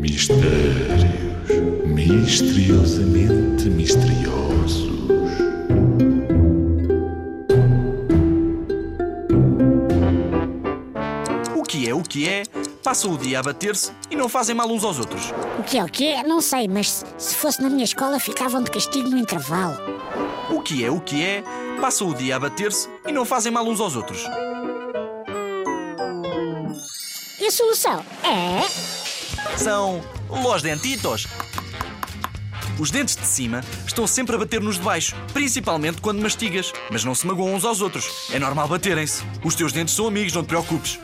Mistérios misteriosamente misteriosos. O que é, o que é? Passam o dia a bater-se e não fazem mal uns aos outros. O que é o que é? Não sei, mas se- se fosse na minha escola ficavam de castigo no intervalo. O que é, o que é? Passam o dia a bater-se e não fazem mal uns aos outros. E a solução é. São los dentitos. Os dentes de cima estão sempre a bater nos de baixo, principalmente quando mastigas, mas não se magoam uns aos outros. É normal baterem-se. Os teus dentes são amigos, não te preocupes.